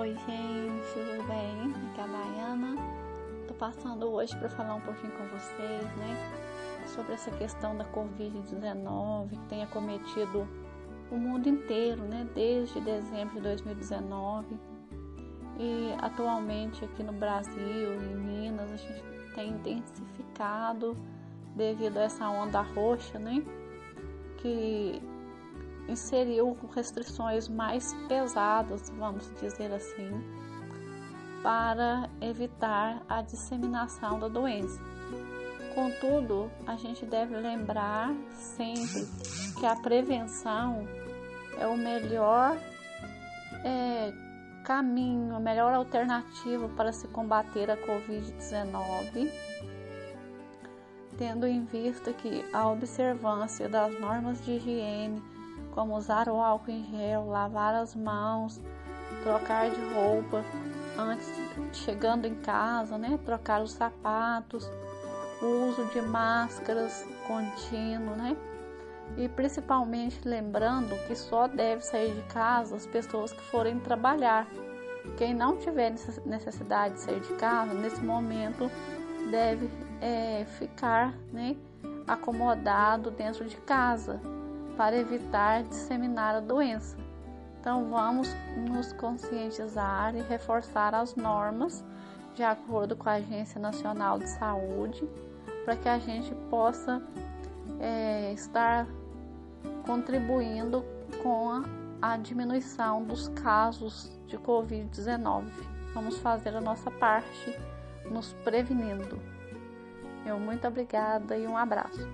Oi, gente, tudo bem? Aqui é a Dayana. Tô passando hoje para falar um pouquinho com vocês, né, sobre essa questão da Covid-19 que tem acometido o mundo inteiro, né, desde dezembro de 2019. E atualmente aqui no Brasil, em Minas, a gente tem intensificado devido a essa onda roxa, né, que inseriu restrições mais pesadas, vamos dizer assim, para evitar a disseminação da doença. Contudo, a gente deve lembrar sempre que a prevenção é o melhor é, caminho, a melhor alternativa para se combater a Covid-19, tendo em vista que a observância das normas de higiene como usar o álcool em gel, lavar as mãos, trocar de roupa antes chegando em casa, né? Trocar os sapatos, o uso de máscaras contínuo, né? E principalmente lembrando que só deve sair de casa as pessoas que forem trabalhar. Quem não tiver necessidade de sair de casa, nesse momento deve é, ficar né, acomodado dentro de casa para evitar disseminar a doença. Então, vamos nos conscientizar e reforçar as normas de acordo com a Agência Nacional de Saúde, para que a gente possa é, estar contribuindo com a, a diminuição dos casos de Covid-19. Vamos fazer a nossa parte nos prevenindo. Eu muito obrigada e um abraço.